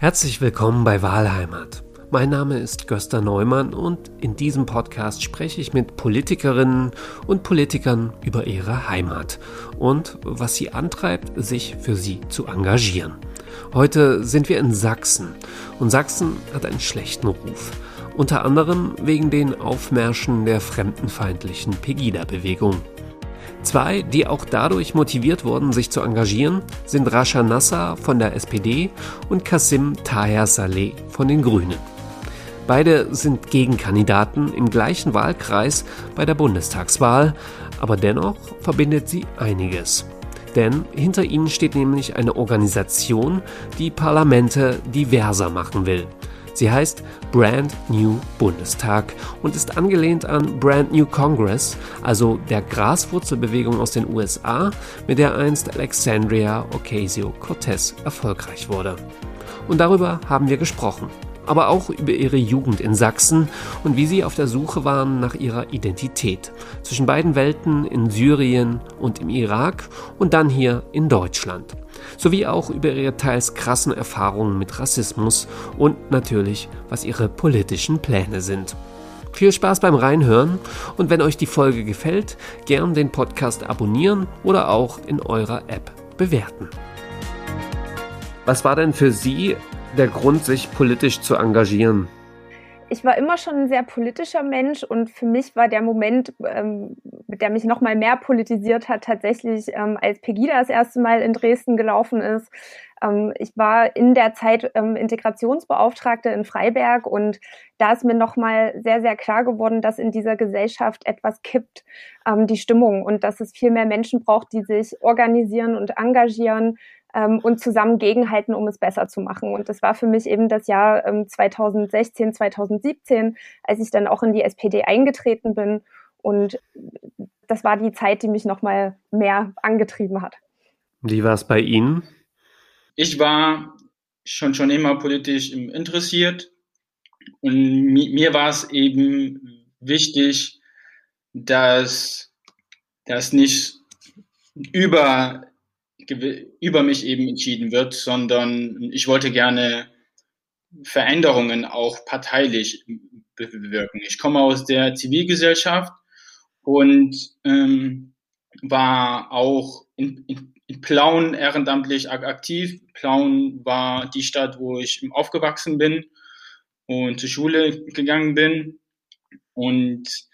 Herzlich willkommen bei Wahlheimat. Mein Name ist Gösta Neumann und in diesem Podcast spreche ich mit Politikerinnen und Politikern über ihre Heimat und was sie antreibt, sich für sie zu engagieren. Heute sind wir in Sachsen und Sachsen hat einen schlechten Ruf. Unter anderem wegen den Aufmärschen der fremdenfeindlichen Pegida-Bewegung. Zwei, die auch dadurch motiviert wurden, sich zu engagieren, sind Rasha Nasser von der SPD und Kassim Taher Saleh von den Grünen. Beide sind Gegenkandidaten im gleichen Wahlkreis bei der Bundestagswahl, aber dennoch verbindet sie einiges. Denn hinter ihnen steht nämlich eine Organisation, die Parlamente diverser machen will. Sie heißt Brand New Bundestag und ist angelehnt an Brand New Congress, also der Graswurzelbewegung aus den USA, mit der einst Alexandria Ocasio-Cortez erfolgreich wurde. Und darüber haben wir gesprochen aber auch über ihre Jugend in Sachsen und wie sie auf der Suche waren nach ihrer Identität zwischen beiden Welten in Syrien und im Irak und dann hier in Deutschland. Sowie auch über ihre teils krassen Erfahrungen mit Rassismus und natürlich, was ihre politischen Pläne sind. Viel Spaß beim Reinhören und wenn euch die Folge gefällt, gern den Podcast abonnieren oder auch in eurer App bewerten. Was war denn für Sie der Grund, sich politisch zu engagieren? Ich war immer schon ein sehr politischer Mensch und für mich war der Moment, ähm, der mich noch mal mehr politisiert hat, tatsächlich, ähm, als Pegida das erste Mal in Dresden gelaufen ist. Ähm, ich war in der Zeit ähm, Integrationsbeauftragte in Freiberg und da ist mir noch mal sehr, sehr klar geworden, dass in dieser Gesellschaft etwas kippt, ähm, die Stimmung und dass es viel mehr Menschen braucht, die sich organisieren und engagieren, ähm, und zusammen gegenhalten, um es besser zu machen. Und das war für mich eben das Jahr ähm, 2016, 2017, als ich dann auch in die SPD eingetreten bin. Und das war die Zeit, die mich nochmal mehr angetrieben hat. Wie war es bei Ihnen? Ich war schon, schon immer politisch interessiert und mir, mir war es eben wichtig, dass das nicht über über mich eben entschieden wird, sondern ich wollte gerne Veränderungen auch parteilich bewirken. Ich komme aus der Zivilgesellschaft und ähm, war auch in, in, Plauen ehrenamtlich aktiv. Plauen war die Stadt, wo ich aufgewachsen bin und zur Schule gegangen bin. Und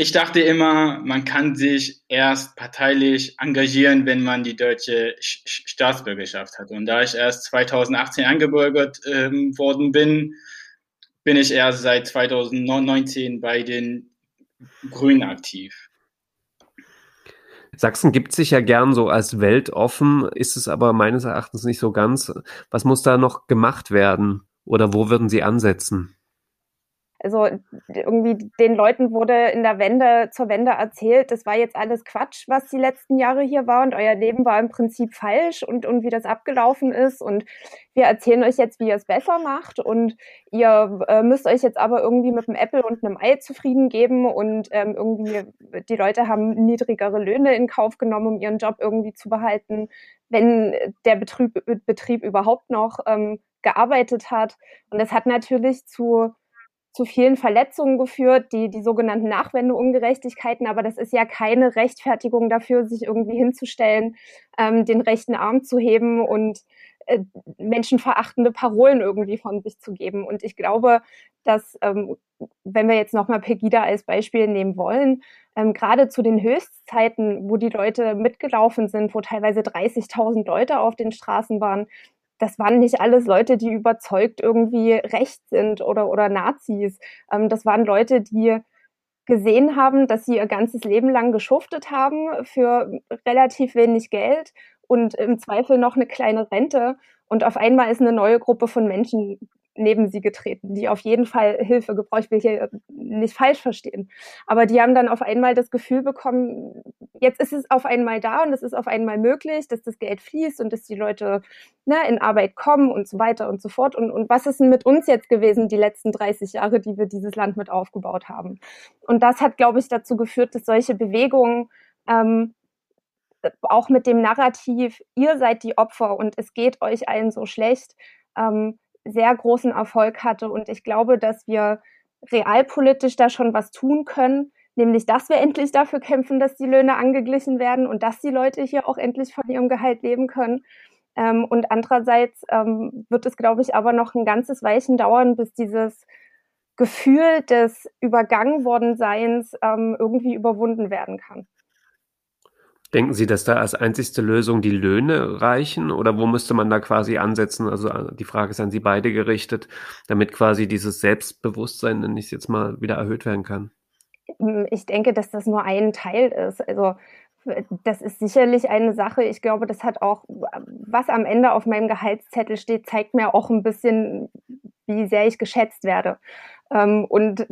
ich dachte immer, man kann sich erst parteilich engagieren, wenn man die deutsche Staatsbürgerschaft hat. Und da ich erst 2018 eingebürgert ähm, worden bin, bin ich erst seit 2019 bei den Grünen aktiv. Sachsen gibt sich ja gern so als weltoffen, ist es aber meines Erachtens nicht so ganz. Was muss da noch gemacht werden oder wo würden Sie ansetzen? Also irgendwie den Leuten wurde in der Wende zur Wende erzählt, das war jetzt alles Quatsch, was die letzten Jahre hier war und euer Leben war im Prinzip falsch und, und wie das abgelaufen ist. Und wir erzählen euch jetzt, wie ihr es besser macht und ihr äh, müsst euch jetzt aber irgendwie mit einem Apple und einem Ei zufrieden geben und ähm, irgendwie die Leute haben niedrigere Löhne in Kauf genommen, um ihren Job irgendwie zu behalten, wenn der Betrieb, Betrieb überhaupt noch ähm, gearbeitet hat. Und das hat natürlich zu zu vielen Verletzungen geführt, die, die sogenannten Nachwendeungerechtigkeiten. Aber das ist ja keine Rechtfertigung dafür, sich irgendwie hinzustellen, ähm, den rechten Arm zu heben und äh, menschenverachtende Parolen irgendwie von sich zu geben. Und ich glaube, dass, ähm, wenn wir jetzt nochmal Pegida als Beispiel nehmen wollen, ähm, gerade zu den Höchstzeiten, wo die Leute mitgelaufen sind, wo teilweise 30.000 Leute auf den Straßen waren, das waren nicht alles Leute, die überzeugt irgendwie recht sind oder, oder Nazis. Ähm, das waren Leute, die gesehen haben, dass sie ihr ganzes Leben lang geschuftet haben für relativ wenig Geld und im Zweifel noch eine kleine Rente. Und auf einmal ist eine neue Gruppe von Menschen neben sie getreten, die auf jeden Fall Hilfe gebraucht. Ich will hier nicht falsch verstehen. Aber die haben dann auf einmal das Gefühl bekommen, jetzt ist es auf einmal da und es ist auf einmal möglich, dass das Geld fließt und dass die Leute ne, in Arbeit kommen und so weiter und so fort. Und, und was ist denn mit uns jetzt gewesen, die letzten 30 Jahre, die wir dieses Land mit aufgebaut haben? Und das hat, glaube ich, dazu geführt, dass solche Bewegungen ähm, auch mit dem Narrativ, ihr seid die Opfer und es geht euch allen so schlecht, ähm, sehr großen Erfolg hatte. Und ich glaube, dass wir realpolitisch da schon was tun können, nämlich dass wir endlich dafür kämpfen, dass die Löhne angeglichen werden und dass die Leute hier auch endlich von ihrem Gehalt leben können. Ähm, und andererseits ähm, wird es, glaube ich, aber noch ein ganzes Weichen dauern, bis dieses Gefühl des übergangen worden Seins ähm, irgendwie überwunden werden kann. Denken Sie, dass da als einzigste Lösung die Löhne reichen oder wo müsste man da quasi ansetzen? Also äh, die Frage ist an Sie beide gerichtet, damit quasi dieses Selbstbewusstsein, nenne ich es jetzt mal, wieder erhöht werden kann. Hm, ich denke, dass das nur ein Teil ist. Also das ist sicherlich eine Sache. Ich glaube, das hat auch, was am Ende auf meinem Gehaltszettel steht, zeigt mir auch ein bisschen, wie sehr ich geschätzt werde. Ähm, und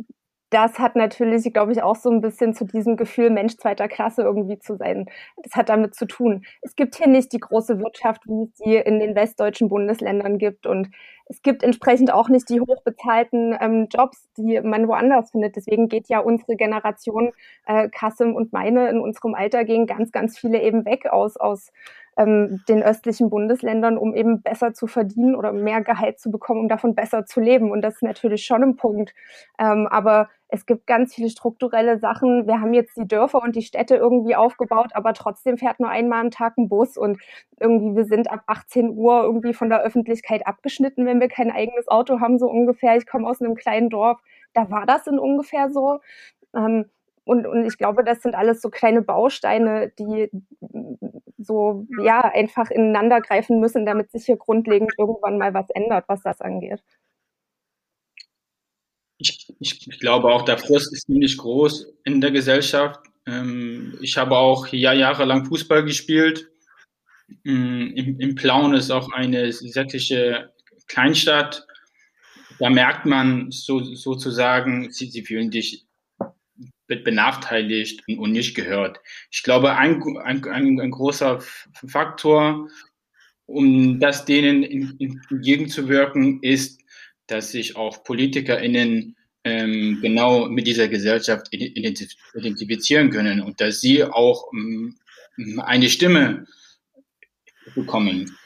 das hat natürlich, glaube ich, auch so ein bisschen zu diesem Gefühl, Mensch zweiter Klasse irgendwie zu sein. Das hat damit zu tun. Es gibt hier nicht die große Wirtschaft, wie es sie in den westdeutschen Bundesländern gibt. Und es gibt entsprechend auch nicht die hochbezahlten ähm, Jobs, die man woanders findet. Deswegen geht ja unsere Generation, äh, Kassim und meine, in unserem Alter gehen ganz, ganz viele eben weg aus, aus ähm, den östlichen Bundesländern, um eben besser zu verdienen oder mehr Gehalt zu bekommen, um davon besser zu leben. Und das ist natürlich schon ein Punkt. Ähm, aber es gibt ganz viele strukturelle Sachen. Wir haben jetzt die Dörfer und die Städte irgendwie aufgebaut, aber trotzdem fährt nur einmal am Tag ein Bus und irgendwie wir sind ab 18 Uhr irgendwie von der Öffentlichkeit abgeschnitten, wenn wir kein eigenes Auto haben, so ungefähr. Ich komme aus einem kleinen Dorf, da war das in ungefähr so. Ähm, und, und ich glaube, das sind alles so kleine Bausteine, die so ja einfach ineinander greifen müssen, damit sich hier grundlegend irgendwann mal was ändert, was das angeht ich, ich, ich glaube auch, der Frust ist ziemlich groß in der Gesellschaft. Ähm, ich habe auch hier jahrelang Fußball gespielt. Ähm, Im, Im Plauen ist auch eine sächsische Kleinstadt. Da merkt man so, sozusagen, sie, sie fühlen sich benachteiligt und nicht gehört. Ich glaube, ein, ein, ein, ein großer Faktor, um das denen entgegenzuwirken, ist dass sich auch PolitikerInnen ähm, genau mit dieser Gesellschaft identifizieren können und dass sie auch ähm, eine Stimme bekommen.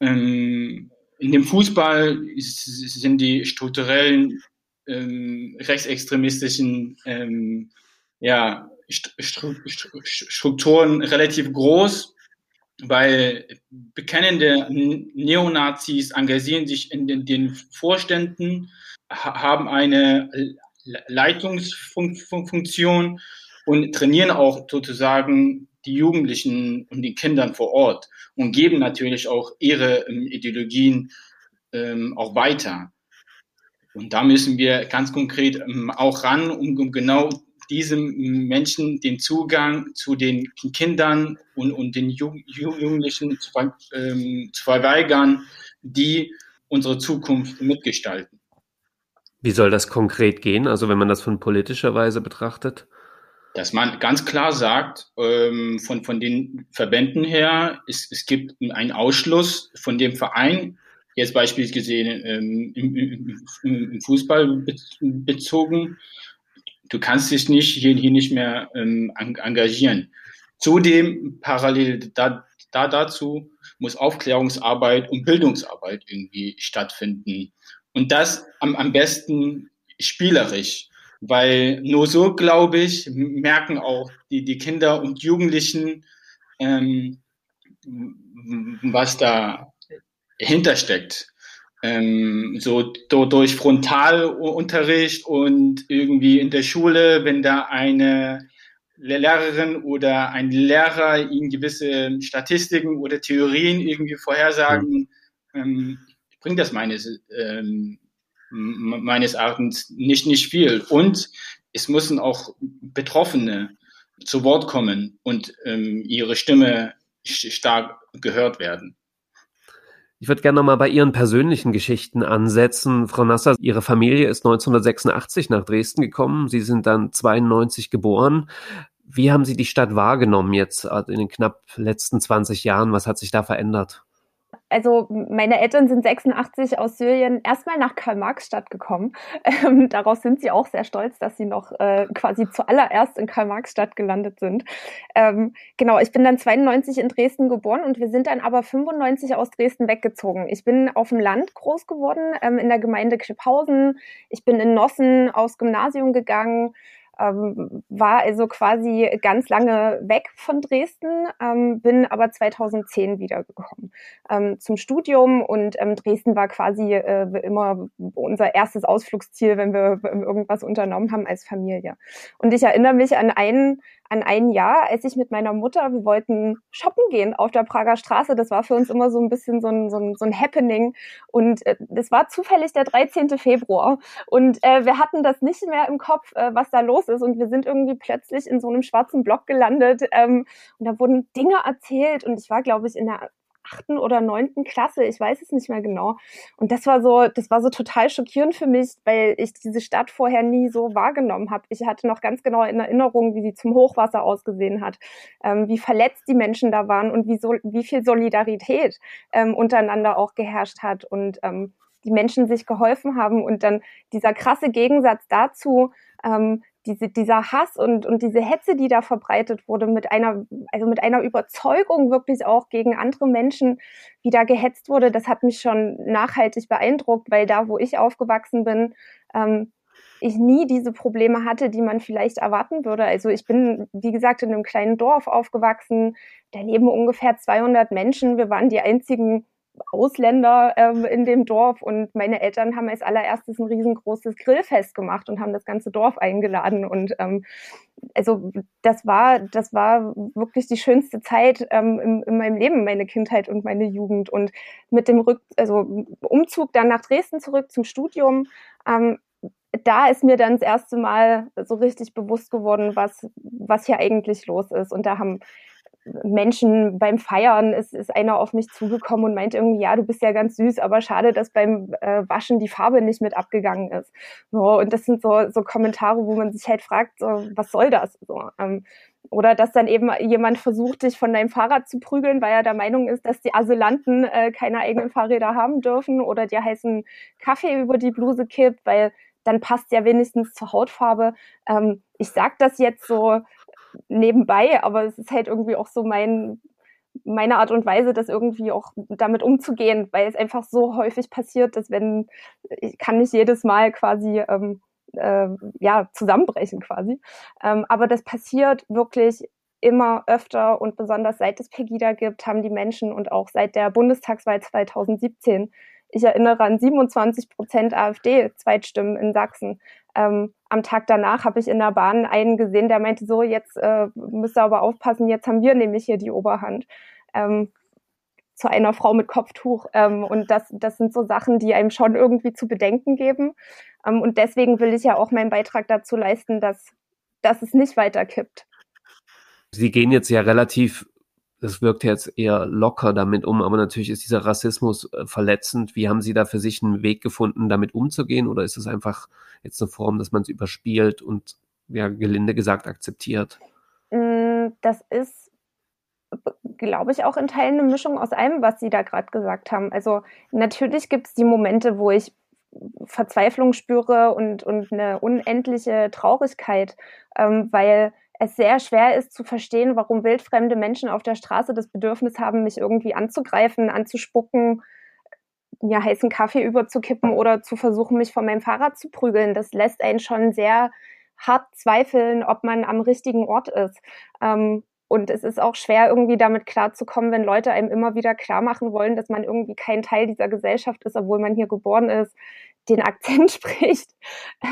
Ähm, in dem Fußball sind die strukturellen ähm, rechtsextremistischen ähm, ja, Strukturen relativ groß weil bekennende Neonazis engagieren sich in den, den Vorständen, haben eine Leitungsfunktion und trainieren auch sozusagen die Jugendlichen und die Kindern vor Ort und geben natürlich auch ihre ähm, Ideologien ähm, auch weiter. Und da müssen wir ganz konkret ähm, auch ran, um, genau diesem Menschen den Zugang zu den Kindern und, und den Jugendlichen zu, ähm, zu verweigern, die unsere Zukunft mitgestalten. Wie soll das konkret gehen? Also wenn man das von politischer Weise betrachtet? Dass man ganz klar sagt, ähm, von, von den Verbänden her, es, es gibt einen Ausschluss von dem Verein, jetzt beispielsweise gesehen ähm, im, im, im, Fußball bezogen, du kannst dich nicht hier, hier nicht mehr ähm, engagieren. Zudem parallel da, da dazu muss Aufklärungsarbeit und Bildungsarbeit irgendwie stattfinden. Und das am, am besten spielerisch, weil nur so, glaube ich, merken auch die, die Kinder und Jugendlichen, ähm, was da hintersteckt ähm, so durch Frontalunterricht und irgendwie in der Schule, wenn da eine Lehrerin oder ein Lehrer ihnen gewisse Statistiken oder Theorien irgendwie vorhersagen, mhm. ähm, bringt das meines, ähm, meines Erachtens nicht, nicht viel. Und es müssen auch Betroffene zu Wort kommen und ähm, ihre Stimme stark gehört werden. Ich würde gerne nochmal bei Ihren persönlichen Geschichten ansetzen. Frau Nasser, Ihre Familie ist 1986 nach Dresden gekommen. Sie sind dann 92 geboren. Wie haben Sie die Stadt wahrgenommen jetzt in den knapp letzten 20 Jahren? Was hat sich da verändert? Also meine Eltern sind 86 aus Syrien erstmal nach Karl-Marx-Stadt gekommen. Ähm, daraus sind sie auch sehr stolz, dass sie noch äh, quasi zuallererst in Karl-Marx-Stadt gelandet sind. Ähm, genau, ich bin dann 92 in Dresden geboren und wir sind dann aber 95 aus Dresden weggezogen. Ich bin auf dem Land groß geworden, ähm, in der Gemeinde Klipphausen. Ich bin in Nossen aufs Gymnasium gegangen ähm, war also quasi ganz lange weg von Dresden, ähm, bin aber 2010 wiedergekommen ähm, zum Studium und ähm, Dresden war quasi äh, immer unser erstes Ausflugsziel, wenn wir irgendwas unternommen haben als Familie. Und ich erinnere mich an einen an ein Jahr, als ich mit meiner Mutter, wir wollten shoppen gehen auf der Prager Straße. Das war für uns immer so ein bisschen so ein, so ein, so ein Happening. Und äh, das war zufällig der 13. Februar. Und äh, wir hatten das nicht mehr im Kopf, äh, was da los ist. Und wir sind irgendwie plötzlich in so einem schwarzen Block gelandet. Ähm, und da wurden Dinge erzählt. Und ich war, glaube ich, in der achten oder neunten Klasse, ich weiß es nicht mehr genau. Und das war so, das war so total schockierend für mich, weil ich diese Stadt vorher nie so wahrgenommen habe. Ich hatte noch ganz genau in Erinnerung, wie sie zum Hochwasser ausgesehen hat, ähm, wie verletzt die Menschen da waren und wie, so, wie viel Solidarität ähm, untereinander auch geherrscht hat und ähm, die Menschen sich geholfen haben. Und dann dieser krasse Gegensatz dazu, ähm, diese, dieser Hass und, und diese Hetze, die da verbreitet wurde, mit einer, also mit einer Überzeugung wirklich auch gegen andere Menschen, wie da gehetzt wurde, das hat mich schon nachhaltig beeindruckt, weil da, wo ich aufgewachsen bin, ähm, ich nie diese Probleme hatte, die man vielleicht erwarten würde. Also ich bin, wie gesagt, in einem kleinen Dorf aufgewachsen. Da leben ungefähr 200 Menschen. Wir waren die einzigen Ausländer ähm, in dem Dorf. Und meine Eltern haben als allererstes ein riesengroßes Grillfest gemacht und haben das ganze Dorf eingeladen. Und ähm, also das war das war wirklich die schönste Zeit ähm, in, in meinem Leben, meine Kindheit und meine Jugend. Und mit dem Rück also Umzug dann nach Dresden zurück zum Studium ähm, da ist mir dann das erste Mal so richtig bewusst geworden, was, was hier eigentlich los ist. Und da haben Menschen beim Feiern ist, ist einer auf mich zugekommen und meint irgendwie, ja, du bist ja ganz süß, aber schade, dass beim äh, Waschen die Farbe nicht mit abgegangen ist. So, und das sind so, so Kommentare, wo man sich halt fragt, so, was soll das? So, ähm, oder dass dann eben jemand versucht, dich von deinem Fahrrad zu prügeln, weil er der Meinung ist, dass die Asylanten äh, keine eigenen Fahrräder haben dürfen oder dir heißen Kaffee über die Bluse kippt, weil dann passt ja wenigstens zur Hautfarbe. Ähm, ich sag das jetzt so nebenbei, aber es ist halt irgendwie auch so mein, meine Art und Weise, das irgendwie auch damit umzugehen, weil es einfach so häufig passiert, dass wenn, ich kann nicht jedes Mal quasi ähm, äh, ja, zusammenbrechen quasi. Ähm, aber das passiert wirklich immer öfter und besonders seit es Pegida gibt, haben die Menschen und auch seit der Bundestagswahl 2017 ich erinnere an 27 Prozent AfD-Zweitstimmen in Sachsen. Ähm, am Tag danach habe ich in der Bahn einen gesehen, der meinte so, jetzt äh, müsst ihr aber aufpassen, jetzt haben wir nämlich hier die Oberhand. Ähm, zu einer Frau mit Kopftuch. Ähm, und das, das sind so Sachen, die einem schon irgendwie zu bedenken geben. Ähm, und deswegen will ich ja auch meinen Beitrag dazu leisten, dass, dass es nicht weiter kippt. Sie gehen jetzt ja relativ das wirkt jetzt eher locker damit um, aber natürlich ist dieser Rassismus äh, verletzend. Wie haben Sie da für sich einen Weg gefunden, damit umzugehen? Oder ist es einfach jetzt eine Form, dass man es überspielt und ja, gelinde gesagt akzeptiert? Mm, das ist, glaube ich, auch in Teilen eine Mischung aus allem, was Sie da gerade gesagt haben. Also natürlich gibt es die Momente, wo ich Verzweiflung spüre und, und eine unendliche Traurigkeit, ähm, weil es sehr schwer ist zu verstehen, warum wildfremde Menschen auf der Straße das Bedürfnis haben, mich irgendwie anzugreifen, anzuspucken, mir heißen Kaffee überzukippen oder zu versuchen, mich von meinem Fahrrad zu prügeln. Das lässt einen schon sehr hart zweifeln, ob man am richtigen Ort ist. Ähm, und es ist auch schwer, irgendwie damit klarzukommen, wenn Leute einem immer wieder klar machen wollen, dass man irgendwie kein Teil dieser Gesellschaft ist, obwohl man hier geboren ist, den Akzent spricht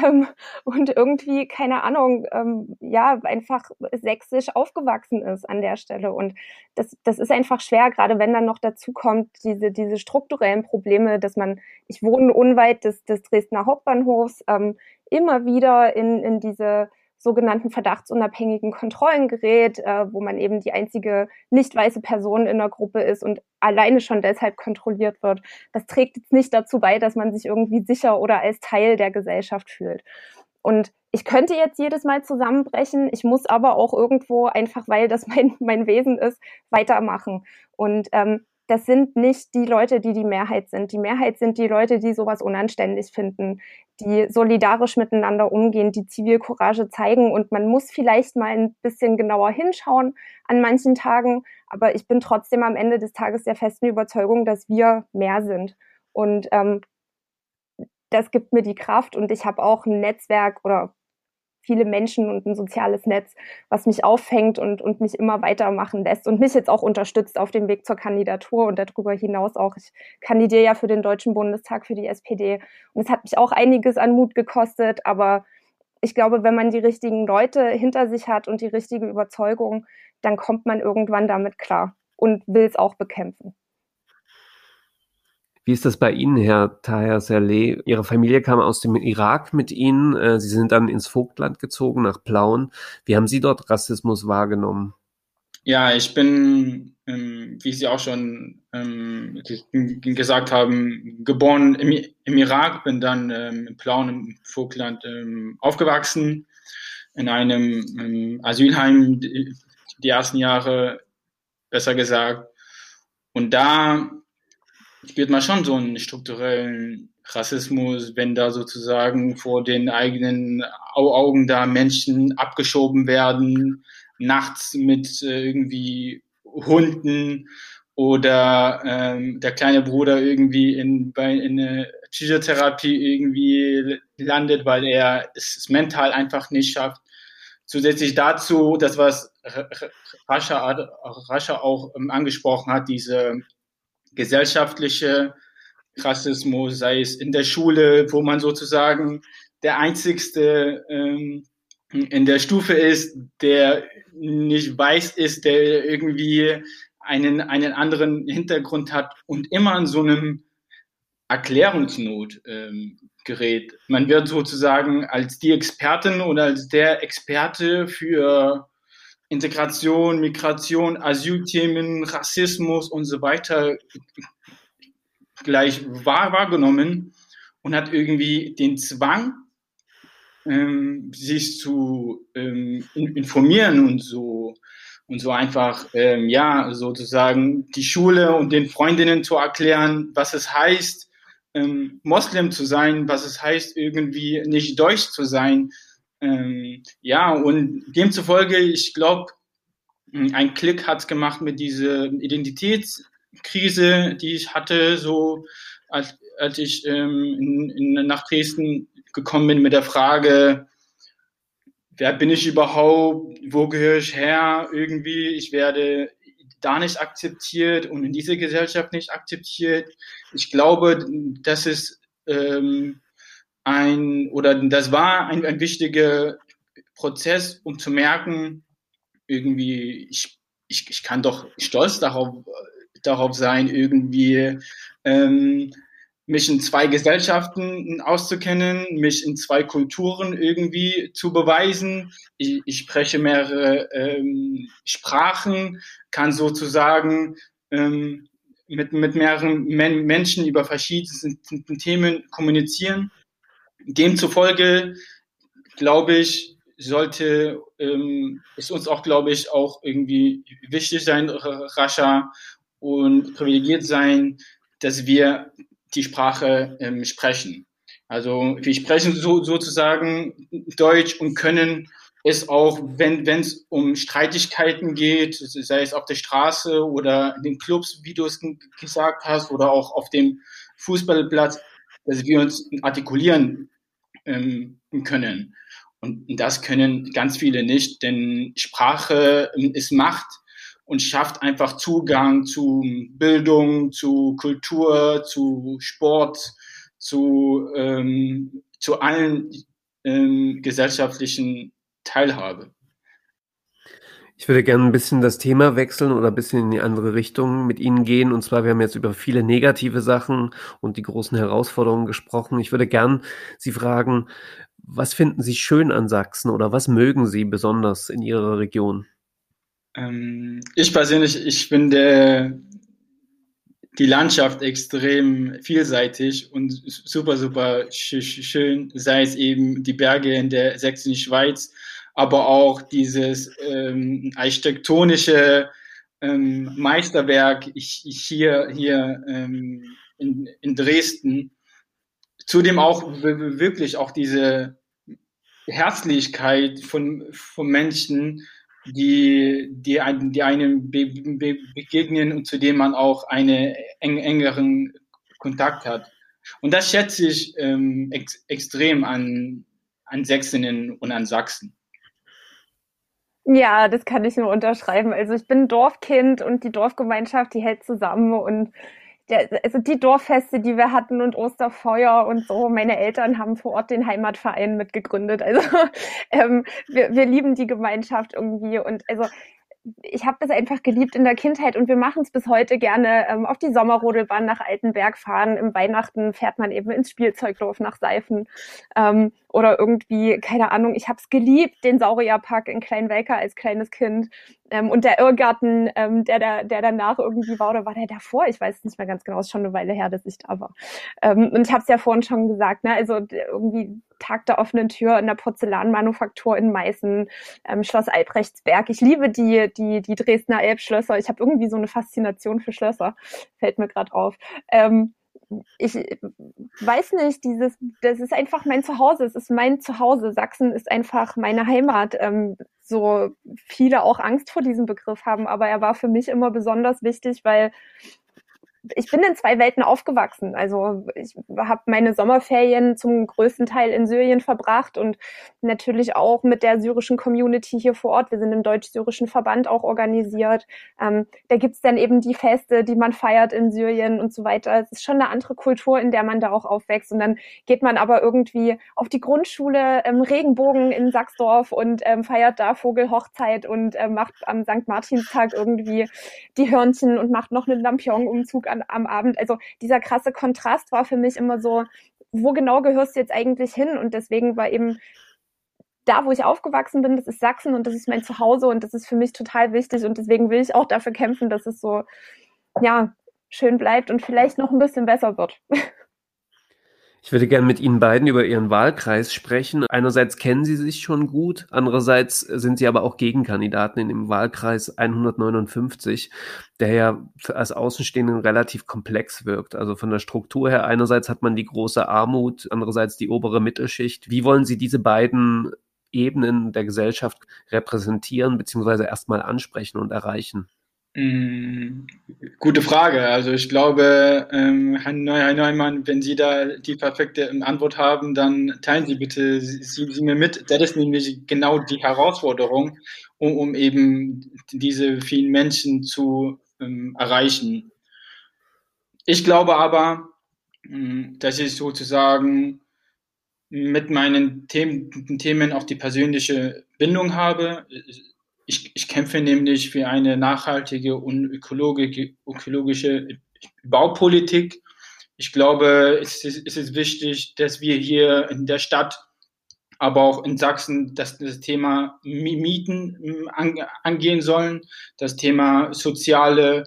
ähm, und irgendwie, keine Ahnung, ähm, ja, einfach sächsisch aufgewachsen ist an der Stelle. Und das, das ist einfach schwer, gerade wenn dann noch dazu kommt, diese, diese strukturellen Probleme, dass man, ich wohne unweit des, des Dresdner Hauptbahnhofs, ähm, immer wieder in, in diese sogenannten verdachtsunabhängigen Kontrollen gerät, äh, wo man eben die einzige nicht weiße Person in der Gruppe ist und alleine schon deshalb kontrolliert wird. Das trägt jetzt nicht dazu bei, dass man sich irgendwie sicher oder als Teil der Gesellschaft fühlt. Und ich könnte jetzt jedes Mal zusammenbrechen, ich muss aber auch irgendwo einfach, weil das mein, mein Wesen ist, weitermachen. Und ähm, das sind nicht die Leute, die die Mehrheit sind. Die Mehrheit sind die Leute, die sowas unanständig finden, die solidarisch miteinander umgehen, die Zivilcourage zeigen. Und man muss vielleicht mal ein bisschen genauer hinschauen an manchen Tagen. Aber ich bin trotzdem am Ende des Tages der festen Überzeugung, dass wir mehr sind. Und ähm, das gibt mir die Kraft. Und ich habe auch ein Netzwerk oder viele Menschen und ein soziales Netz, was mich auffängt und, und mich immer weitermachen lässt und mich jetzt auch unterstützt auf dem Weg zur Kandidatur und darüber hinaus auch. Ich kandidiere ja für den Deutschen Bundestag für die SPD und es hat mich auch einiges an Mut gekostet, aber ich glaube, wenn man die richtigen Leute hinter sich hat und die richtige Überzeugung, dann kommt man irgendwann damit klar und will es auch bekämpfen. Wie ist das bei Ihnen, Herr Tahir Saleh? Ihre Familie kam aus dem Irak mit Ihnen. Äh, Sie sind dann ins Vogtland gezogen, nach Plauen. Wie haben Sie dort Rassismus wahrgenommen? Ja, ich bin, ähm, wie Sie auch schon ähm, gesagt haben, geboren im, im, Irak, bin dann ähm, in Plauen im Vogtland ähm, aufgewachsen, in einem ähm, Asylheim die, die ersten Jahre, besser gesagt. Und da spürt man schon so einen strukturellen Rassismus, wenn da sozusagen vor den eigenen Augen da Menschen abgeschoben werden, nachts mit äh, irgendwie Hunden oder ähm, der kleine Bruder irgendwie in, bei, in eine Psychotherapie irgendwie landet, weil er es mental einfach nicht schafft. Zusätzlich dazu, das was Rascha, Rascha auch ähm, angesprochen hat, diese gesellschaftliche Rassismus, sei es in der Schule, wo man sozusagen der einzigste ähm, in der Stufe ist, der nicht weiß ist, der irgendwie einen, einen anderen Hintergrund hat und immer in so einem Erklärungsnot ähm, gerät. Man wird sozusagen als die Expertin oder als der Experte für Integration, Migration, Asylthemen, Rassismus und so weiter gleich wahr, wahrgenommen und hat irgendwie den Zwang, ähm, sich zu ähm, informieren und so und so einfach ähm, ja sozusagen die Schule und den Freundinnen zu erklären, was es heißt, ähm, Moslem zu sein, was es heißt, irgendwie nicht deutsch zu sein, ähm, ja, und demzufolge, ich glaube, ein Klick hat gemacht mit dieser Identitätskrise, die ich hatte, so als, als ich ähm, in, in, nach Dresden gekommen bin mit der Frage, wer bin ich überhaupt, wo gehöre ich her, irgendwie, ich werde da nicht akzeptiert und in dieser Gesellschaft nicht akzeptiert. Ich glaube, das ist ähm, ein, oder das war ein, ein wichtiger Prozess, um zu merken, irgendwie, ich, ich, ich kann doch stolz darauf, darauf sein, irgendwie ähm, mich in zwei Gesellschaften auszukennen, mich in zwei Kulturen irgendwie zu beweisen. Ich, ich spreche mehrere ähm, Sprachen, kann sozusagen ähm, mit, mit mehreren Men Menschen über verschiedene Themen kommunizieren demzufolge, glaube ich, sollte ähm, ist uns auch, glaube ich, auch irgendwie wichtig sein, rascher und privilegiert sein, dass wir die Sprache ähm, sprechen. Also wir sprechen so, sozusagen Deutsch und können es auch, wenn es um Streitigkeiten geht, sei es auf der Straße oder in den Clubs, wie du es gesagt hast, oder auch auf dem Fußballplatz, dass wir uns artikulieren ähm, können. Und das können ganz viele nicht, denn Sprache ähm, ist Macht und schafft einfach Zugang zu Bildung, zu Kultur, zu Sport, zu, ähm, zu allen ähm, gesellschaftlichen Teilhabe. Ich würde gerne ein bisschen das Thema wechseln oder ein bisschen in die andere Richtung mit Ihnen gehen. Und zwar, wir haben jetzt über viele negative Sachen und die großen Herausforderungen gesprochen. Ich würde gern Sie fragen, was finden Sie schön an Sachsen oder was mögen Sie besonders in Ihrer Region? Ähm, ich persönlich, ich finde die Landschaft extrem vielseitig und super, super schön, sei es eben die Berge in der sächsischen Schweiz aber auch dieses ähm, architektonische ähm, Meisterwerk hier, hier ähm, in, in Dresden. Zudem auch wirklich auch diese Herzlichkeit von, von Menschen, die, die, ein, die einem be, be, begegnen und zu denen man auch einen eng, engeren Kontakt hat. Und das schätze ich ähm, ex, extrem an, an Sächsinnen und an Sachsen. Ja, das kann ich nur unterschreiben. Also ich bin Dorfkind und die Dorfgemeinschaft, die hält zusammen und der, also die Dorffeste, die wir hatten und Osterfeuer und so, meine Eltern haben vor Ort den Heimatverein mitgegründet. Also ähm, wir, wir lieben die Gemeinschaft irgendwie und also ich habe das einfach geliebt in der Kindheit und wir machen es bis heute gerne ähm, auf die Sommerrodelbahn nach Altenberg fahren. Im Weihnachten fährt man eben ins Spielzeugdorf nach Seifen ähm, oder irgendwie, keine Ahnung, ich habe es geliebt, den Saurierpark in Kleinwelker als kleines Kind ähm, und der Irrgarten, ähm, der, da, der danach irgendwie war, oder war der davor? Ich weiß nicht mehr ganz genau, ist schon eine Weile her, dass ich da war. Ähm, und ich habe es ja vorhin schon gesagt, ne? also irgendwie Tag der offenen Tür in der Porzellanmanufaktur in Meißen, ähm, Schloss Albrechtsberg. Ich liebe die, die, die Dresdner Elbschlösser. Ich habe irgendwie so eine Faszination für Schlösser, fällt mir gerade auf. Ähm, ich weiß nicht, dieses, das ist einfach mein Zuhause, es ist mein Zuhause. Sachsen ist einfach meine Heimat. Ähm, so viele auch Angst vor diesem Begriff haben, aber er war für mich immer besonders wichtig, weil ich bin in zwei Welten aufgewachsen. Also ich habe meine Sommerferien zum größten Teil in Syrien verbracht und natürlich auch mit der syrischen Community hier vor Ort. Wir sind im deutsch-syrischen Verband auch organisiert. Ähm, da gibt's dann eben die Feste, die man feiert in Syrien und so weiter. Es ist schon eine andere Kultur, in der man da auch aufwächst. Und dann geht man aber irgendwie auf die Grundschule im Regenbogen in Sachsdorf und ähm, feiert da Vogelhochzeit und äh, macht am St. Martinstag irgendwie die Hörnchen und macht noch einen Lampion-Umzug an, am Abend. Also dieser krasse Kontrast war für mich immer so, wo genau gehörst du jetzt eigentlich hin? Und deswegen war eben da, wo ich aufgewachsen bin, das ist Sachsen und das ist mein Zuhause und das ist für mich total wichtig und deswegen will ich auch dafür kämpfen, dass es so, ja, schön bleibt und vielleicht noch ein bisschen besser wird. Ich würde gerne mit Ihnen beiden über Ihren Wahlkreis sprechen. Einerseits kennen Sie sich schon gut, andererseits sind Sie aber auch Gegenkandidaten in dem Wahlkreis 159, der ja als Außenstehenden relativ komplex wirkt. Also von der Struktur her, einerseits hat man die große Armut, andererseits die obere Mittelschicht. Wie wollen Sie diese beiden Ebenen der Gesellschaft repräsentieren bzw. erstmal ansprechen und erreichen? Mm, gute Frage. Also ich glaube, ähm, Herr Neumann, wenn Sie da die perfekte Antwort haben, dann teilen Sie bitte sie, sie mir mit. Das ist nämlich genau die Herausforderung, um, um eben diese vielen Menschen zu ähm, erreichen. Ich glaube aber, mm, dass ich sozusagen mit meinen Themen, Themen auch die persönliche Bindung habe ich, ich kämpfe nämlich für eine nachhaltige und ökologische, Baupolitik. Ich glaube, es ist, es ist wichtig, dass wir hier in der Stadt, aber auch in Sachsen, dass das Thema Mieten ähm, angehen sollen, das Thema soziale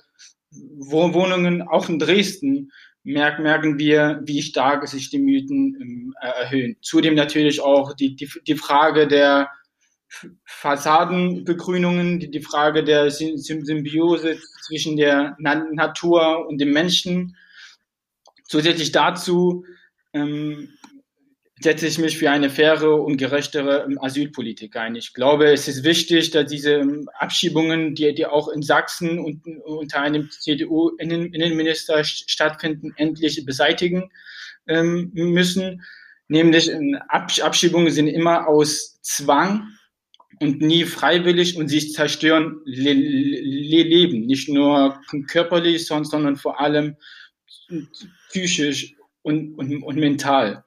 Wohnungen, auch in Dresden merken, wir, wie stark sich die Mieten ähm, erhöhen. Zudem natürlich auch die, die, die Frage der Fassadenbegrünungen, die, die Frage der Symbiose zwischen der Natur und dem Menschen. Zusätzlich dazu ähm, setze ich mich für eine faire und gerechtere ähm, Asylpolitik ein. Ich glaube, es ist wichtig, dass diese ähm, Abschiebungen, die, die auch in Sachsen und, unter einem CDU-Innenminister stattfinden, endlich beseitigen ähm, müssen. Nämlich Abschiebungen sind immer aus Zwang und nie freiwillig und sich zerstören le le Leben, nicht nur körperlich, sondern vor allem psychisch und, und, und mental.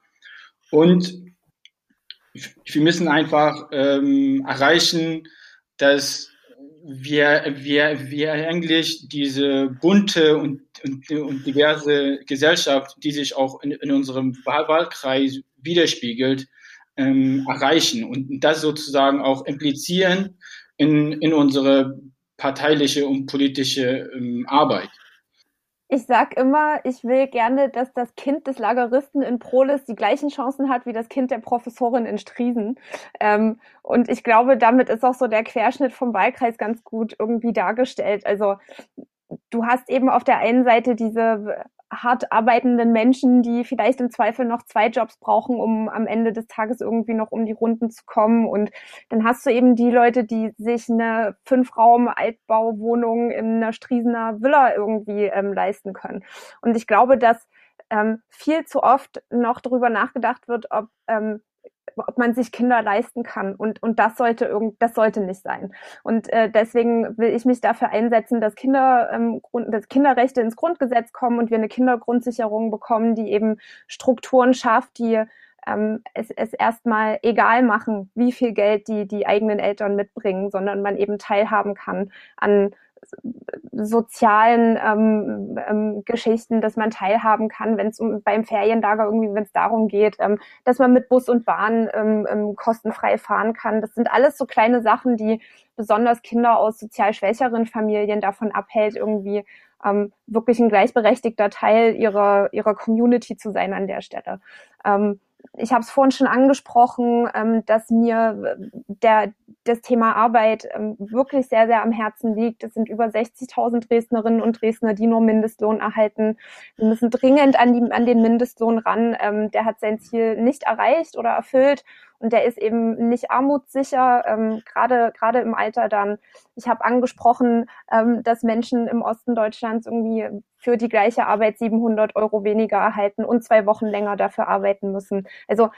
Und wir müssen einfach ähm, erreichen, dass wir, wir, wir eigentlich diese bunte und, und, und diverse Gesellschaft, die sich auch in, in unserem Wahlkreis widerspiegelt, ähm, erreichen und das sozusagen auch implizieren in, in unsere parteiliche und politische ähm, Arbeit. Ich sag immer, ich will gerne, dass das Kind des Lageristen in Prolis die gleichen Chancen hat wie das Kind der Professorin in Striesen. Ähm, und ich glaube, damit ist auch so der Querschnitt vom Wahlkreis ganz gut irgendwie dargestellt. Also du hast eben auf der einen Seite diese hart arbeitenden Menschen, die vielleicht im Zweifel noch zwei Jobs brauchen, um am Ende des Tages irgendwie noch um die Runden zu kommen. Und dann hast du eben die Leute, die sich eine Fünf-Raum-Altbauwohnung in einer Striesener Villa irgendwie ähm, leisten können. Und ich glaube, dass ähm, viel zu oft noch darüber nachgedacht wird, ob ähm, ob man sich Kinder leisten kann. Und, und das sollte irgend, das sollte nicht sein. Und äh, deswegen will ich mich dafür einsetzen, dass Kinder, ähm, Grund, dass Kinderrechte ins Grundgesetz kommen und wir eine Kindergrundsicherung bekommen, die eben Strukturen schafft, die ähm, es, es erstmal egal machen, wie viel Geld die, die eigenen Eltern mitbringen, sondern man eben teilhaben kann an sozialen ähm, ähm, Geschichten, dass man teilhaben kann, wenn es um, beim Ferienlager irgendwie, wenn es darum geht, ähm, dass man mit Bus und Bahn ähm, ähm, kostenfrei fahren kann. Das sind alles so kleine Sachen, die besonders Kinder aus sozial schwächeren Familien davon abhält, irgendwie ähm, wirklich ein gleichberechtigter Teil ihrer ihrer Community zu sein an der Stelle. Ähm, ich habe es vorhin schon angesprochen, ähm, dass mir der, das Thema Arbeit ähm, wirklich sehr, sehr am Herzen liegt. Es sind über 60.000 Dresdnerinnen und Dresdner, die nur Mindestlohn erhalten. Wir müssen dringend an, die, an den Mindestlohn ran. Ähm, der hat sein Ziel nicht erreicht oder erfüllt und der ist eben nicht armutssicher, ähm, gerade gerade im Alter dann. Ich habe angesprochen, ähm, dass Menschen im Osten Deutschlands irgendwie für die gleiche Arbeit 700 Euro weniger erhalten und zwei Wochen länger dafür arbeiten müssen. Also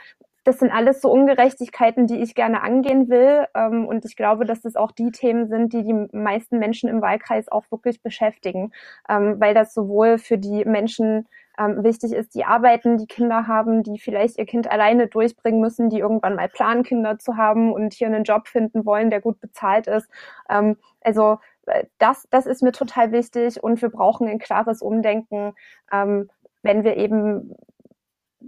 das sind alles so Ungerechtigkeiten, die ich gerne angehen will. Ähm, und ich glaube, dass das auch die Themen sind, die die meisten Menschen im Wahlkreis auch wirklich beschäftigen, ähm, weil das sowohl für die Menschen ähm, wichtig ist, die arbeiten, die Kinder haben, die vielleicht ihr Kind alleine durchbringen müssen, die irgendwann mal planen, Kinder zu haben und hier einen Job finden wollen, der gut bezahlt ist. Ähm, also äh, das, das ist mir total wichtig und wir brauchen ein klares Umdenken, ähm, wenn wir eben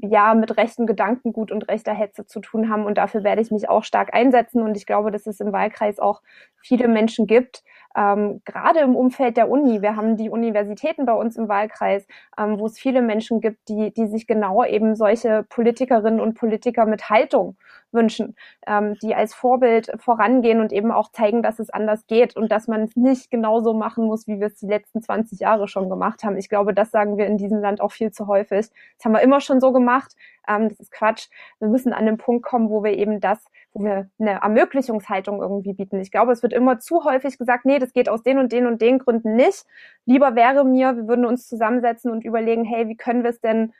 ja mit rechten Gedankengut und rechter Hetze zu tun haben. Und dafür werde ich mich auch stark einsetzen. Und ich glaube, dass es im Wahlkreis auch viele Menschen gibt, ähm, gerade im Umfeld der Uni. Wir haben die Universitäten bei uns im Wahlkreis, ähm, wo es viele Menschen gibt, die, die sich genau eben solche Politikerinnen und Politiker mit Haltung wünschen, ähm, die als Vorbild vorangehen und eben auch zeigen, dass es anders geht und dass man es nicht genauso machen muss, wie wir es die letzten 20 Jahre schon gemacht haben. Ich glaube, das sagen wir in diesem Land auch viel zu häufig. Das haben wir immer schon so gemacht. Ähm, das ist Quatsch. Wir müssen an den Punkt kommen, wo wir eben das wo wir eine Ermöglichungshaltung irgendwie bieten. Ich glaube, es wird immer zu häufig gesagt, nee, das geht aus den und den und den Gründen nicht. Lieber wäre mir, wir würden uns zusammensetzen und überlegen, hey, wie können wir es denn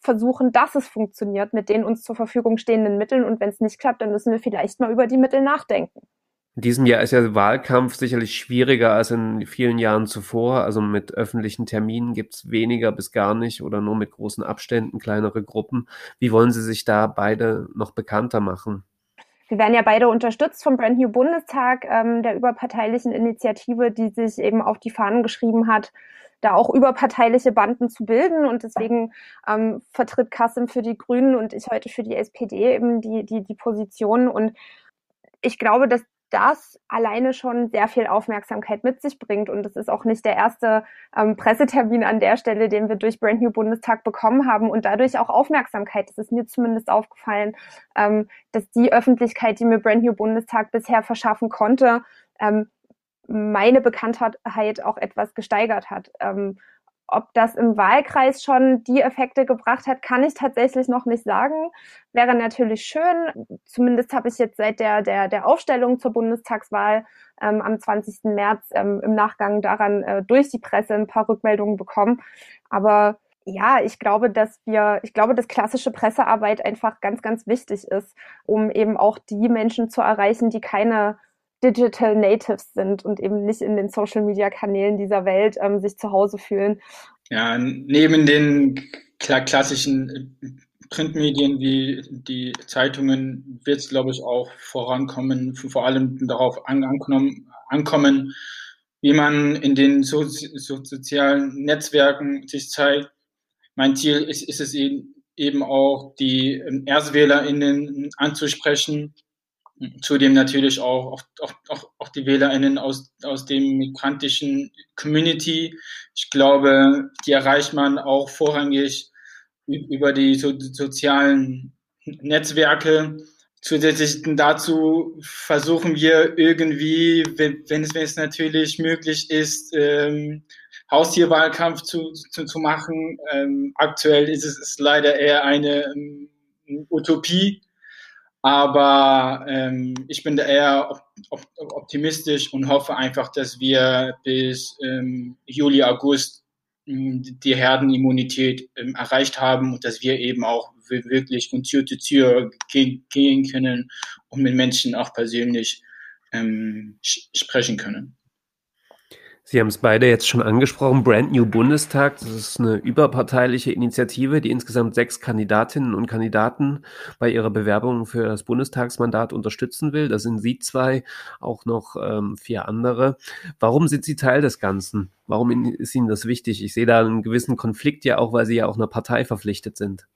versuchen, dass es funktioniert mit den uns zur Verfügung stehenden Mitteln. Und wenn es nicht klappt, dann müssen wir vielleicht mal über die Mittel nachdenken. In diesem Jahr ist ja Wahlkampf sicherlich schwieriger als in vielen Jahren zuvor. Also mit öffentlichen Terminen gibt es weniger bis gar nicht oder nur mit großen Abständen, kleinere Gruppen. Wie wollen Sie sich da beide noch bekannter machen? Wir werden ja beide unterstützt vom Brand New Bundestag, ähm, der überparteilichen Initiative, die sich eben auf die Fahnen geschrieben hat, da auch überparteiliche Banden zu bilden. Und deswegen ähm, vertritt Kassim für die Grünen und ich heute für die SPD eben die, die, die Position. Und ich glaube, dass das alleine schon sehr viel Aufmerksamkeit mit sich bringt. Und es ist auch nicht der erste ähm, Pressetermin an der Stelle, den wir durch Brand New Bundestag bekommen haben und dadurch auch Aufmerksamkeit. Das ist mir zumindest aufgefallen, ähm, dass die Öffentlichkeit, die mir Brand New Bundestag bisher verschaffen konnte, ähm, meine Bekanntheit auch etwas gesteigert hat. Ähm, ob das im Wahlkreis schon die Effekte gebracht hat, kann ich tatsächlich noch nicht sagen. Wäre natürlich schön. Zumindest habe ich jetzt seit der, der, der Aufstellung zur Bundestagswahl ähm, am 20. März ähm, im Nachgang daran äh, durch die Presse ein paar Rückmeldungen bekommen. Aber ja, ich glaube, dass wir, ich glaube, dass klassische Pressearbeit einfach ganz, ganz wichtig ist, um eben auch die Menschen zu erreichen, die keine Digital Natives sind und eben nicht in den Social Media Kanälen dieser Welt ähm, sich zu Hause fühlen. Ja, neben den kla klassischen Printmedien wie die Zeitungen wird es, glaube ich, auch vorankommen, vor allem darauf an ankommen, wie man in den so so sozialen Netzwerken sich zeigt. Mein Ziel ist, ist es eben, eben auch, die ähm, ErstwählerInnen anzusprechen, Zudem natürlich auch, auch, auch, auch die WählerInnen aus, aus dem migrantischen Community. Ich glaube, die erreicht man auch vorrangig über die so, sozialen Netzwerke. Zusätzlich dazu versuchen wir irgendwie, wenn, wenn, es, wenn es natürlich möglich ist, ähm, Haustierwahlkampf zu, zu, zu machen. Ähm, aktuell ist es ist leider eher eine ähm, Utopie, aber ähm, ich bin da eher op op optimistisch und hoffe einfach, dass wir bis ähm, Juli, August ähm, die Herdenimmunität ähm, erreicht haben und dass wir eben auch wirklich von Tür zu Tür gehen, gehen können und mit Menschen auch persönlich ähm, sprechen können. Sie haben es beide jetzt schon angesprochen. Brand New Bundestag, das ist eine überparteiliche Initiative, die insgesamt sechs Kandidatinnen und Kandidaten bei ihrer Bewerbung für das Bundestagsmandat unterstützen will. Da sind Sie zwei, auch noch ähm, vier andere. Warum sind Sie Teil des Ganzen? Warum ist Ihnen das wichtig? Ich sehe da einen gewissen Konflikt ja auch, weil Sie ja auch einer Partei verpflichtet sind.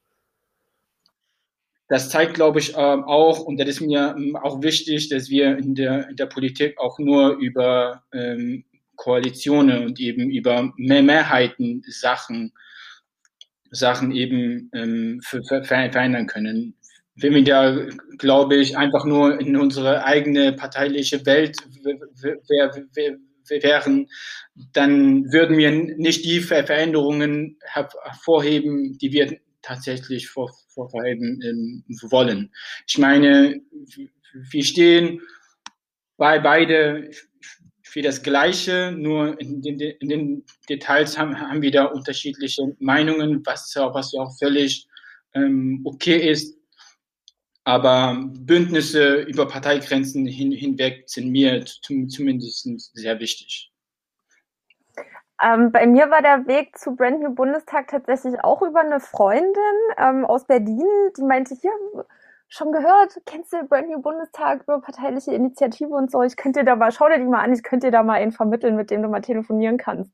Das zeigt, glaube ich, ähm, auch, und das ist mir ähm, auch wichtig, dass wir in der, in der Politik auch nur über ähm, Koalitionen und eben über mehr Mehrheiten Sachen, Sachen eben ähm, für, für, verändern können. Wenn wir da, glaube ich, einfach nur in unsere eigene parteiliche Welt wären, dann würden wir nicht die Veränderungen hervorheben, die wir tatsächlich vorheben ähm, wollen. Ich meine, wir stehen bei beide für das Gleiche, nur in den, in den Details haben, haben, wir da unterschiedliche Meinungen, was, was ja auch völlig ähm, okay ist. Aber Bündnisse über Parteigrenzen hin, hinweg sind mir zumindest sehr wichtig. Ähm, bei mir war der Weg zu Brand New Bundestag tatsächlich auch über eine Freundin ähm, aus Berlin, die meinte, hier, schon gehört? Kennst du Brand New Bundestag über parteiliche Initiative und so? Ich könnte dir da mal, schau dir die mal an, ich könnte dir da mal einen vermitteln, mit dem du mal telefonieren kannst.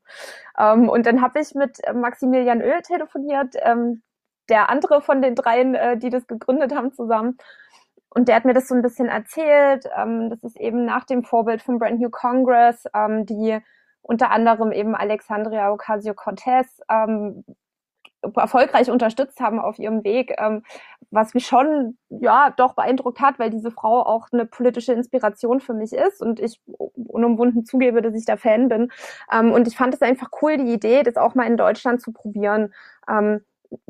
Ähm, und dann habe ich mit Maximilian Öl telefoniert, ähm, der andere von den dreien, äh, die das gegründet haben zusammen. Und der hat mir das so ein bisschen erzählt. Ähm, das ist eben nach dem Vorbild von Brand New Congress, ähm, die unter anderem eben Alexandria Ocasio-Cortez ähm, erfolgreich unterstützt haben auf ihrem Weg, ähm, was mich schon ja doch beeindruckt hat, weil diese Frau auch eine politische Inspiration für mich ist und ich unumwunden zugebe, dass ich da Fan bin. Ähm, und ich fand es einfach cool, die Idee, das auch mal in Deutschland zu probieren. Ähm,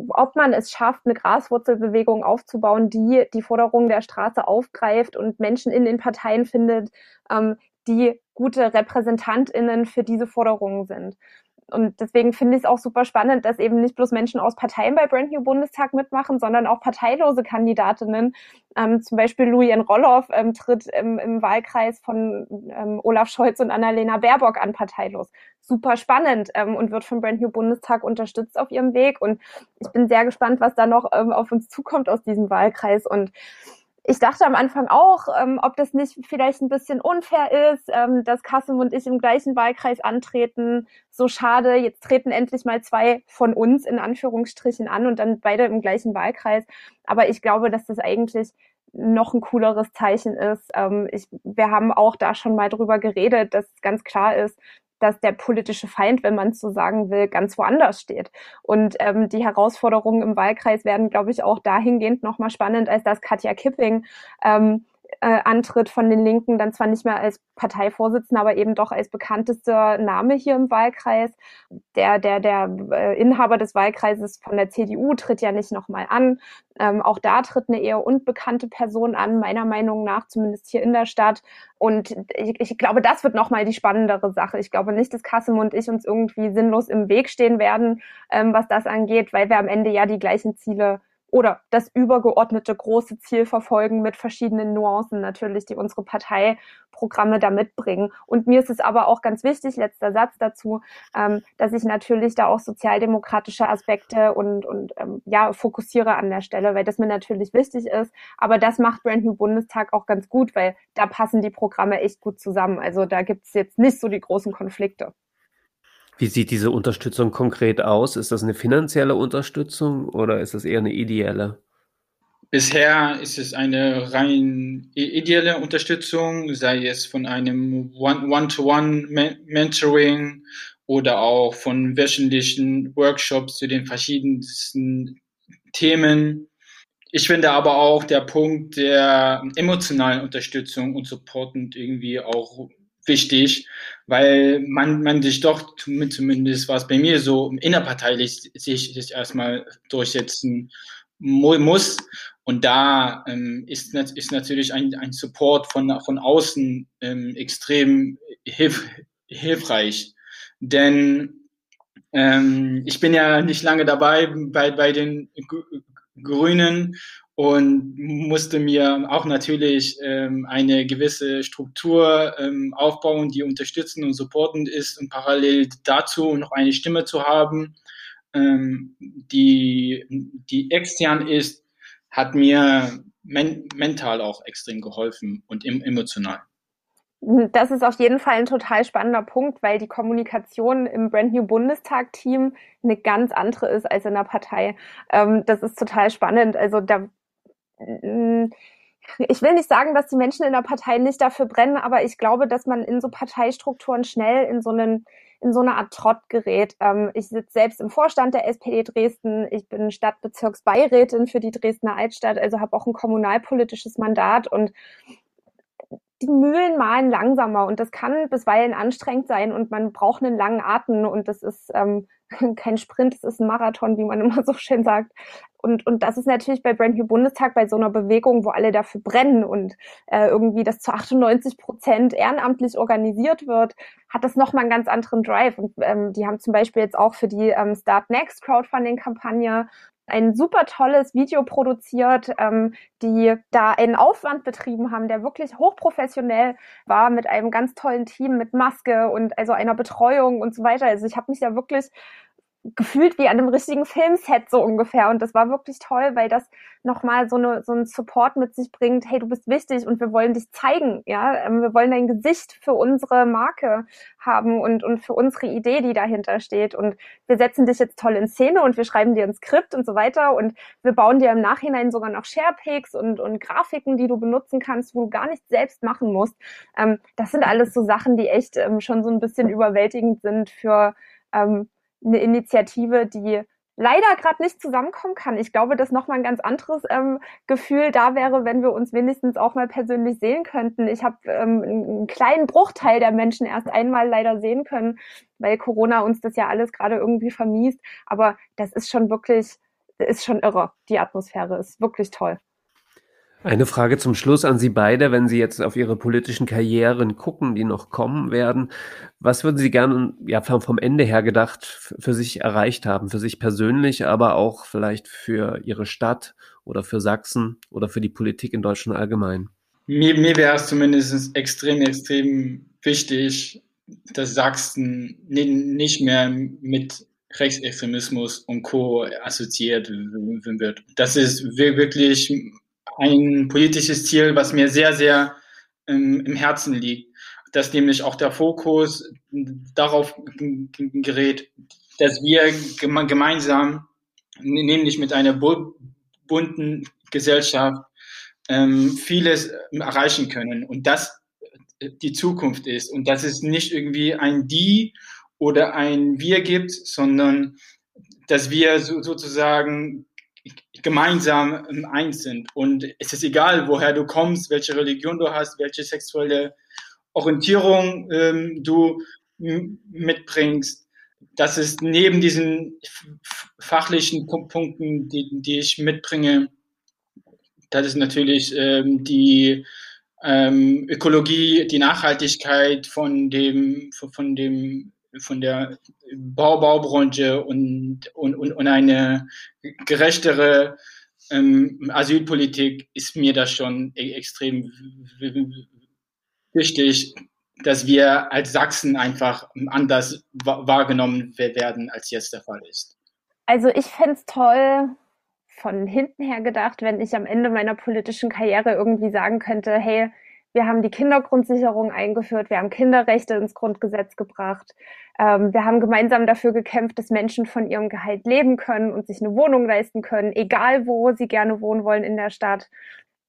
ob man es schafft, eine Graswurzelbewegung aufzubauen, die die Forderungen der Straße aufgreift und Menschen in den Parteien findet, ähm, die gute RepräsentantInnen für diese Forderungen sind und deswegen finde ich es auch super spannend, dass eben nicht bloß Menschen aus Parteien bei Brand New Bundestag mitmachen, sondern auch parteilose Kandidatinnen. Ähm, zum Beispiel Louis Roloff ähm, tritt im, im, Wahlkreis von ähm, Olaf Scholz und Annalena Baerbock an, parteilos. Super spannend ähm, und wird von Brand New Bundestag unterstützt auf ihrem Weg. Und ich bin sehr gespannt, was da noch ähm, auf uns zukommt aus diesem Wahlkreis. Und ich dachte am Anfang auch, ähm, ob das nicht vielleicht ein bisschen unfair ist, ähm, dass Kassem und ich im gleichen Wahlkreis antreten. So schade, jetzt treten endlich mal zwei von uns in Anführungsstrichen an und dann beide im gleichen Wahlkreis. Aber ich glaube, dass das eigentlich noch ein cooleres Zeichen ist. Ähm, ich, wir haben auch da schon mal drüber geredet, dass ganz klar ist, dass der politische Feind, wenn man es so sagen will, ganz woanders steht. Und ähm, die Herausforderungen im Wahlkreis werden, glaube ich, auch dahingehend nochmal spannend, als dass Katja Kipping ähm, äh, antritt von den Linken, dann zwar nicht mehr als Parteivorsitzender, aber eben doch als bekanntester Name hier im Wahlkreis. Der, der, der äh, Inhaber des Wahlkreises von der CDU tritt ja nicht nochmal an. Ähm, auch da tritt eine eher unbekannte Person an, meiner Meinung nach, zumindest hier in der Stadt. Und ich, ich glaube, das wird nochmal die spannendere Sache. Ich glaube nicht, dass Kassem und ich uns irgendwie sinnlos im Weg stehen werden, ähm, was das angeht, weil wir am Ende ja die gleichen Ziele oder das übergeordnete große Ziel verfolgen mit verschiedenen Nuancen natürlich, die unsere Parteiprogramme da mitbringen. Und mir ist es aber auch ganz wichtig, letzter Satz dazu, ähm, dass ich natürlich da auch sozialdemokratische Aspekte und, und ähm, ja, fokussiere an der Stelle, weil das mir natürlich wichtig ist. Aber das macht Brand New Bundestag auch ganz gut, weil da passen die Programme echt gut zusammen. Also da gibt's jetzt nicht so die großen Konflikte. Wie sieht diese Unterstützung konkret aus? Ist das eine finanzielle Unterstützung oder ist das eher eine ideelle? Bisher ist es eine rein ideelle Unterstützung, sei es von einem One-to-One-Mentoring oder auch von wöchentlichen Workshops zu den verschiedensten Themen. Ich finde aber auch der Punkt der emotionalen Unterstützung und Supportend irgendwie auch wichtig, weil man, man sich doch, zumindest war es bei mir so, innerparteilich sich, sich erstmal durchsetzen muss. Und da ähm, ist, ist natürlich ein, ein Support von, von außen ähm, extrem hilf, hilfreich. Denn ähm, ich bin ja nicht lange dabei bei, bei den Grünen und musste mir auch natürlich ähm, eine gewisse Struktur ähm, aufbauen, die unterstützend und supportend ist und parallel dazu noch eine Stimme zu haben, ähm, die, die extern ist, hat mir men mental auch extrem geholfen und emotional. Das ist auf jeden Fall ein total spannender Punkt, weil die Kommunikation im Brand New Bundestag-Team eine ganz andere ist als in der Partei. Ähm, das ist total spannend. Also da, mm, ich will nicht sagen, dass die Menschen in der Partei nicht dafür brennen, aber ich glaube, dass man in so Parteistrukturen schnell in so einen in so eine Art Trott gerät. Ähm, ich sitze selbst im Vorstand der SPD Dresden. Ich bin Stadtbezirksbeirätin für die Dresdner Altstadt, also habe auch ein kommunalpolitisches Mandat und die Mühlen malen langsamer und das kann bisweilen anstrengend sein und man braucht einen langen Atem und das ist ähm, kein Sprint, es ist ein Marathon, wie man immer so schön sagt. Und, und das ist natürlich bei Brand New Bundestag, bei so einer Bewegung, wo alle dafür brennen und äh, irgendwie das zu 98 Prozent ehrenamtlich organisiert wird, hat das nochmal einen ganz anderen Drive. Und ähm, die haben zum Beispiel jetzt auch für die ähm, Start Next Crowdfunding-Kampagne ein super tolles Video produziert, ähm, die da einen Aufwand betrieben haben, der wirklich hochprofessionell war mit einem ganz tollen Team, mit Maske und also einer Betreuung und so weiter. Also ich habe mich ja wirklich gefühlt wie an einem richtigen Filmset so ungefähr. Und das war wirklich toll, weil das nochmal so, eine, so einen Support mit sich bringt. Hey, du bist wichtig und wir wollen dich zeigen. Ja, ähm, wir wollen dein Gesicht für unsere Marke haben und, und für unsere Idee, die dahinter steht. Und wir setzen dich jetzt toll in Szene und wir schreiben dir ein Skript und so weiter. Und wir bauen dir im Nachhinein sogar noch Sharepics und, und Grafiken, die du benutzen kannst, wo du gar nichts selbst machen musst. Ähm, das sind alles so Sachen, die echt ähm, schon so ein bisschen überwältigend sind für, ähm, eine Initiative, die leider gerade nicht zusammenkommen kann. Ich glaube, dass nochmal ein ganz anderes ähm, Gefühl da wäre, wenn wir uns wenigstens auch mal persönlich sehen könnten. Ich habe ähm, einen kleinen Bruchteil der Menschen erst einmal leider sehen können, weil Corona uns das ja alles gerade irgendwie vermiest. Aber das ist schon wirklich, ist schon irre. Die Atmosphäre ist wirklich toll. Eine Frage zum Schluss an Sie beide, wenn Sie jetzt auf Ihre politischen Karrieren gucken, die noch kommen werden. Was würden Sie gerne ja, vom Ende her gedacht für sich erreicht haben, für sich persönlich, aber auch vielleicht für Ihre Stadt oder für Sachsen oder für die Politik in Deutschland allgemein? Mir, mir wäre es zumindest extrem, extrem wichtig, dass Sachsen nicht mehr mit Rechtsextremismus und Co. assoziiert wird. Das ist wirklich ein politisches Ziel, was mir sehr, sehr ähm, im Herzen liegt, dass nämlich auch der Fokus darauf gerät, dass wir gemeinsam, nämlich mit einer bunten Gesellschaft, ähm, vieles erreichen können. Und das die Zukunft ist. Und dass es nicht irgendwie ein Die oder ein Wir gibt, sondern dass wir so, sozusagen gemeinsam eins sind. Und es ist egal, woher du kommst, welche Religion du hast, welche sexuelle Orientierung ähm, du mitbringst. Das ist neben diesen fachlichen Punkten, die, die ich mitbringe, das ist natürlich ähm, die ähm, Ökologie, die Nachhaltigkeit von dem, von dem von der Bau Baubranche und, und, und, und eine gerechtere ähm, Asylpolitik ist mir das schon e-, extrem wichtig, dass wir als Sachsen einfach anders wahrgenommen werden, als jetzt der Fall ist. Also ich fände es toll, von hinten her gedacht, wenn ich am Ende meiner politischen Karriere irgendwie sagen könnte, hey, Wir haben die Kindergrundsicherung eingeführt. Wir haben Kinderrechte ins Grundgesetz gebracht. Ähm, wir haben gemeinsam dafür gekämpft, dass Menschen von ihrem Gehalt leben können und sich eine Wohnung leisten können, egal wo sie gerne wohnen wollen in der Stadt.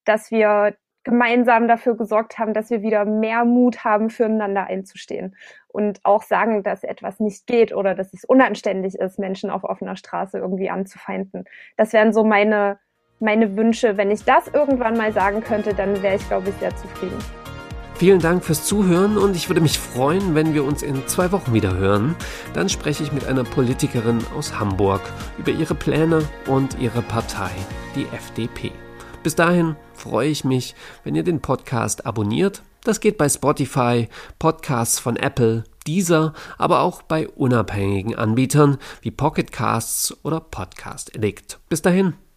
Dass wir gemeinsam dafür gesorgt haben, dass wir wieder mehr Mut haben, füreinander einzustehen und auch sagen, dass etwas nicht geht oder dass es unanständig ist, Menschen auf offener Straße irgendwie anzufeinden. Das wären so meine, meine Wünsche. Wenn ich das irgendwann mal sagen könnte, dann wäre ich, glaube ich, sehr zufrieden. Vielen Dank fürs Zuhören und ich würde mich freuen, wenn wir uns in zwei Wochen wieder hören. Dann spreche ich mit einer Politikerin aus Hamburg über ihre Pläne und ihre Partei, die FDP. Bis dahin freue ich mich, wenn ihr den Podcast abonniert. Das geht bei Spotify, Podcasts von Apple, Deezer, aber auch bei unabhängigen Anbietern wie Pocket Casts oder Podcast Addict. Bis dahin,